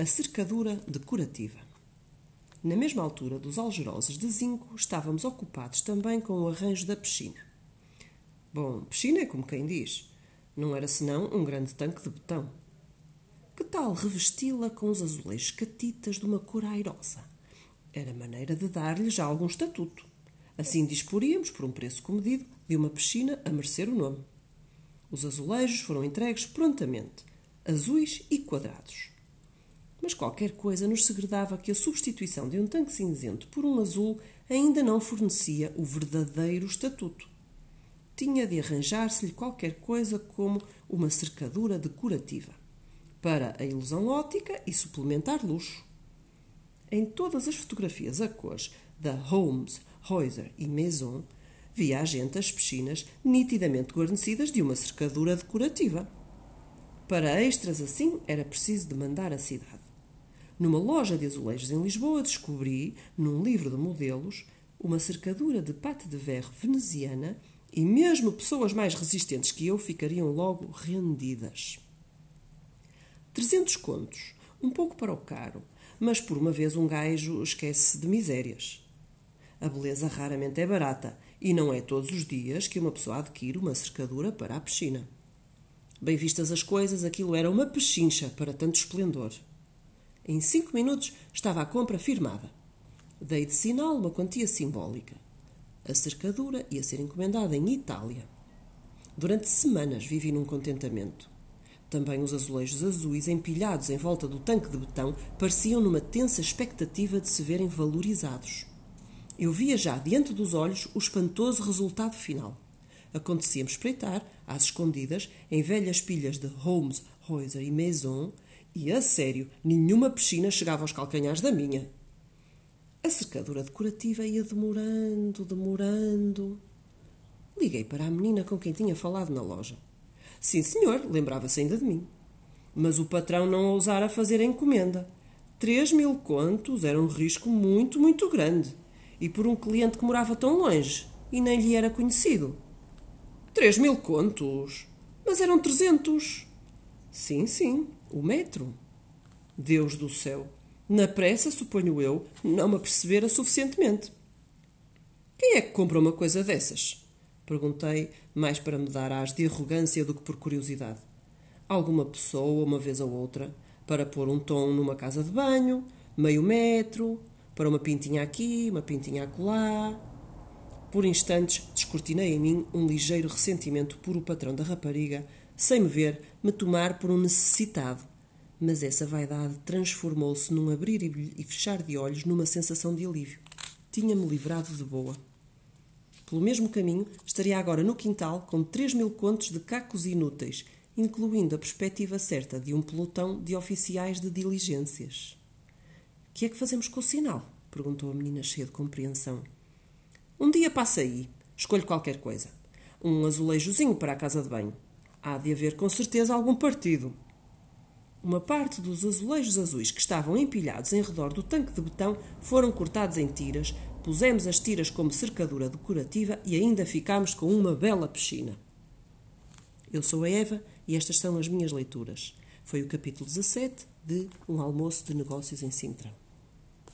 A cercadura decorativa. Na mesma altura dos algeroses de zinco, estávamos ocupados também com o arranjo da piscina. Bom, piscina é como quem diz. Não era senão um grande tanque de betão. Que tal revesti-la com os azulejos catitas de uma cor airosa? Era maneira de dar-lhe já algum estatuto. Assim disporíamos, por um preço comedido, de uma piscina a merecer o nome. Os azulejos foram entregues prontamente, azuis e quadrados. Mas qualquer coisa nos segredava que a substituição de um tanque cinzento por um azul ainda não fornecia o verdadeiro estatuto. Tinha de arranjar-se-lhe qualquer coisa como uma cercadura decorativa, para a ilusão ótica e suplementar luxo. Em todas as fotografias a cores da Holmes, Heuser e Maison, via a gente as piscinas nitidamente guarnecidas de uma cercadura decorativa. Para extras assim era preciso demandar a cidade. Numa loja de azulejos em Lisboa descobri, num livro de modelos, uma cercadura de pate de verre veneziana e mesmo pessoas mais resistentes que eu ficariam logo rendidas. Trezentos contos, um pouco para o caro, mas por uma vez um gajo esquece de misérias. A beleza raramente é barata e não é todos os dias que uma pessoa adquire uma cercadura para a piscina. Bem vistas as coisas, aquilo era uma pechincha para tanto esplendor. Em cinco minutos estava a compra firmada. Dei de sinal uma quantia simbólica. A cercadura ia ser encomendada em Itália. Durante semanas vivi num contentamento. Também os azulejos azuis empilhados em volta do tanque de betão pareciam numa tensa expectativa de se verem valorizados. Eu via já diante dos olhos o espantoso resultado final. Acontecia-me espreitar, às escondidas, em velhas pilhas de Holmes, Heuser e Maison, e a sério, nenhuma piscina chegava aos calcanhares da minha. A cercadura decorativa ia demorando, demorando. Liguei para a menina com quem tinha falado na loja. Sim, senhor, lembrava-se ainda de mim. Mas o patrão não ousara fazer a encomenda. Três mil contos era um risco muito, muito grande e por um cliente que morava tão longe e nem lhe era conhecido. Três mil contos? Mas eram trezentos. Sim, sim, o metro. Deus do céu! Na pressa, suponho eu, não me apercebera suficientemente. Quem é que compra uma coisa dessas? Perguntei, mais para me dar as de arrogância do que por curiosidade. Alguma pessoa, uma vez ou outra, para pôr um tom numa casa de banho, meio metro, para uma pintinha aqui, uma pintinha acolá. Por instantes descortinei em mim um ligeiro ressentimento por o patrão da rapariga, sem me ver, me tomar por um necessitado. Mas essa vaidade transformou-se num abrir e fechar de olhos numa sensação de alívio. Tinha-me livrado de boa. Pelo mesmo caminho, estaria agora no quintal com três mil contos de cacos inúteis, incluindo a perspectiva certa de um pelotão de oficiais de diligências. Que é que fazemos com o sinal? perguntou a menina cheia de compreensão. Um dia passa aí. Escolho qualquer coisa. Um azulejozinho para a casa de banho. Há de haver com certeza algum partido. Uma parte dos azulejos azuis que estavam empilhados em redor do tanque de betão foram cortados em tiras, pusemos as tiras como cercadura decorativa e ainda ficámos com uma bela piscina. Eu sou a Eva e estas são as minhas leituras. Foi o capítulo 17 de Um Almoço de Negócios em Sintra.